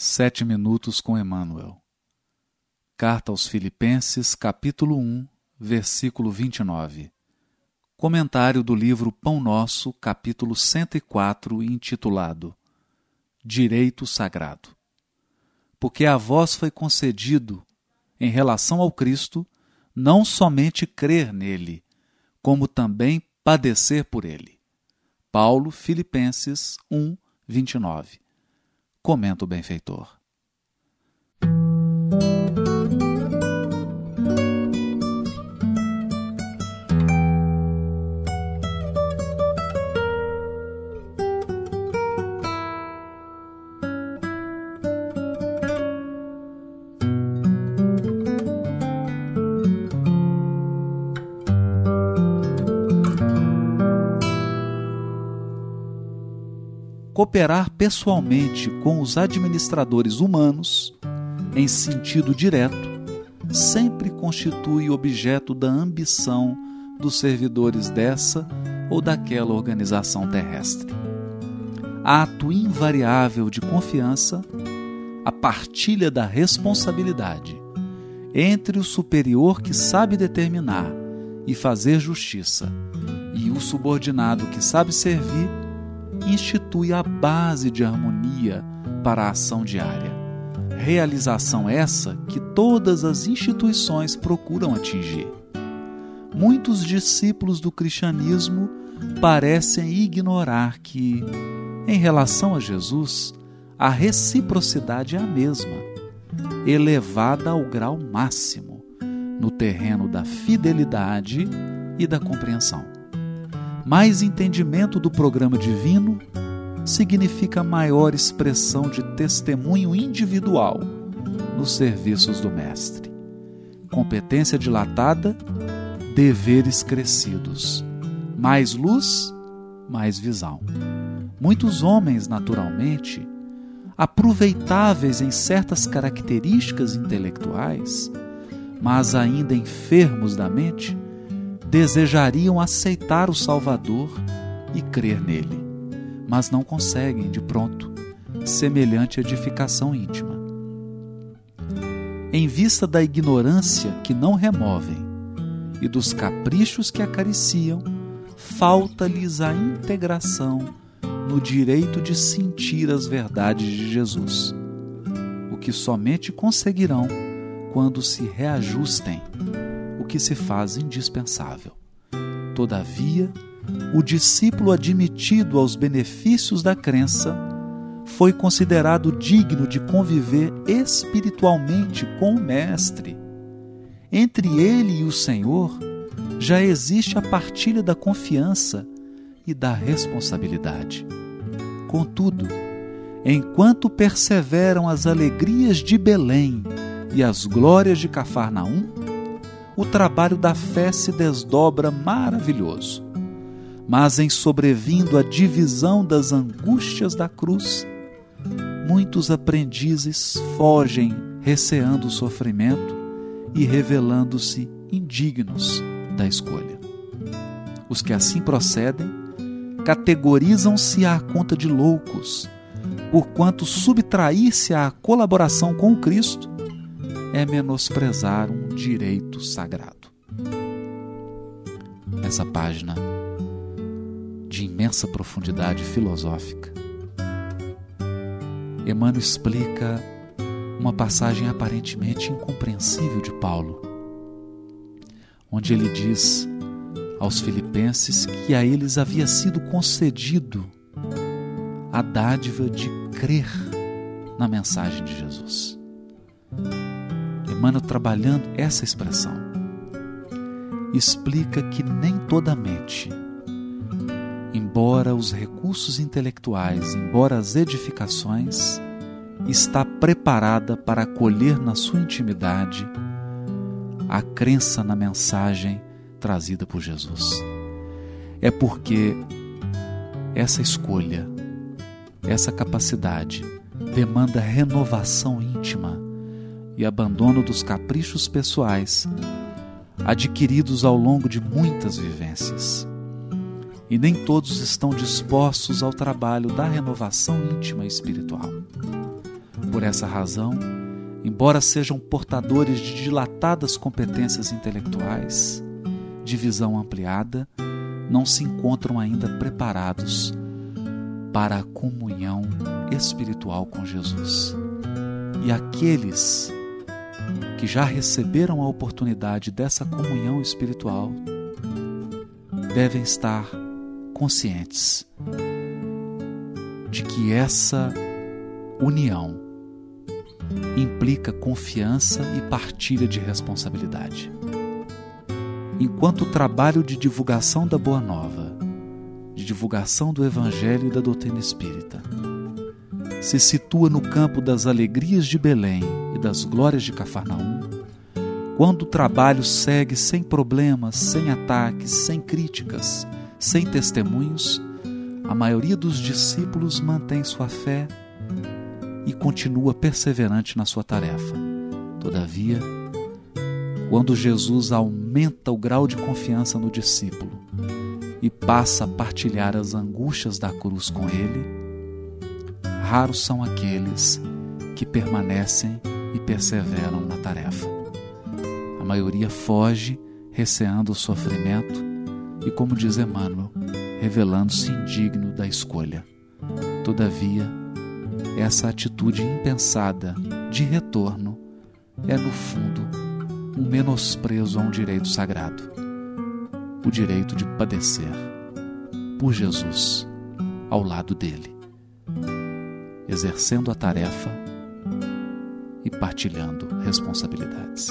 Sete minutos com Emmanuel. Carta aos Filipenses, capítulo 1, versículo 29. Comentário do livro Pão Nosso, capítulo 104, intitulado Direito Sagrado. Porque a vós foi concedido, em relação ao Cristo, não somente crer nele, como também padecer por ele. Paulo, Filipenses 1, 29 comenta o benfeitor. Cooperar pessoalmente com os administradores humanos, em sentido direto, sempre constitui objeto da ambição dos servidores dessa ou daquela organização terrestre. Ato invariável de confiança, a partilha da responsabilidade entre o superior que sabe determinar e fazer justiça e o subordinado que sabe servir institui a base de harmonia para a ação diária. Realização essa que todas as instituições procuram atingir. Muitos discípulos do cristianismo parecem ignorar que, em relação a Jesus, a reciprocidade é a mesma, elevada ao grau máximo, no terreno da fidelidade e da compreensão. Mais entendimento do programa divino significa maior expressão de testemunho individual nos serviços do Mestre. Competência dilatada, deveres crescidos. Mais luz, mais visão. Muitos homens, naturalmente, aproveitáveis em certas características intelectuais, mas ainda enfermos da mente, desejariam aceitar o Salvador e crer nele, mas não conseguem de pronto semelhante edificação íntima. Em vista da ignorância que não removem e dos caprichos que acariciam, falta-lhes a integração no direito de sentir as verdades de Jesus, o que somente conseguirão quando se reajustem que se faz indispensável. Todavia, o discípulo admitido aos benefícios da crença foi considerado digno de conviver espiritualmente com o Mestre. Entre ele e o Senhor já existe a partilha da confiança e da responsabilidade. Contudo, enquanto perseveram as alegrias de Belém e as glórias de Cafarnaum, o trabalho da fé se desdobra maravilhoso. Mas em sobrevindo a divisão das angústias da cruz, muitos aprendizes fogem receando o sofrimento e revelando-se indignos da escolha. Os que assim procedem categorizam-se à conta de loucos, porquanto subtrair-se à colaboração com Cristo é menosprezar um direito sagrado. Nessa página de imensa profundidade filosófica, Emmanuel explica uma passagem aparentemente incompreensível de Paulo, onde ele diz aos filipenses que a eles havia sido concedido a dádiva de crer na mensagem de Jesus. Emmanuel trabalhando essa expressão. Explica que nem toda mente, embora os recursos intelectuais, embora as edificações, está preparada para acolher na sua intimidade a crença na mensagem trazida por Jesus. É porque essa escolha, essa capacidade demanda renovação íntima e abandono dos caprichos pessoais adquiridos ao longo de muitas vivências. E nem todos estão dispostos ao trabalho da renovação íntima e espiritual. Por essa razão, embora sejam portadores de dilatadas competências intelectuais, de visão ampliada, não se encontram ainda preparados para a comunhão espiritual com Jesus. E aqueles que já receberam a oportunidade dessa comunhão espiritual devem estar conscientes de que essa união implica confiança e partilha de responsabilidade. Enquanto o trabalho de divulgação da Boa Nova, de divulgação do Evangelho e da doutrina espírita, se situa no campo das alegrias de Belém das glórias de Cafarnaum, quando o trabalho segue sem problemas, sem ataques, sem críticas, sem testemunhos, a maioria dos discípulos mantém sua fé e continua perseverante na sua tarefa. Todavia, quando Jesus aumenta o grau de confiança no discípulo e passa a partilhar as angústias da cruz com ele, raros são aqueles que permanecem e perseveram na tarefa. A maioria foge, receando o sofrimento e, como diz Emmanuel, revelando-se indigno da escolha. Todavia, essa atitude impensada de retorno é, no fundo, um menosprezo a um direito sagrado o direito de padecer por Jesus ao lado dele, exercendo a tarefa e partilhando responsabilidades.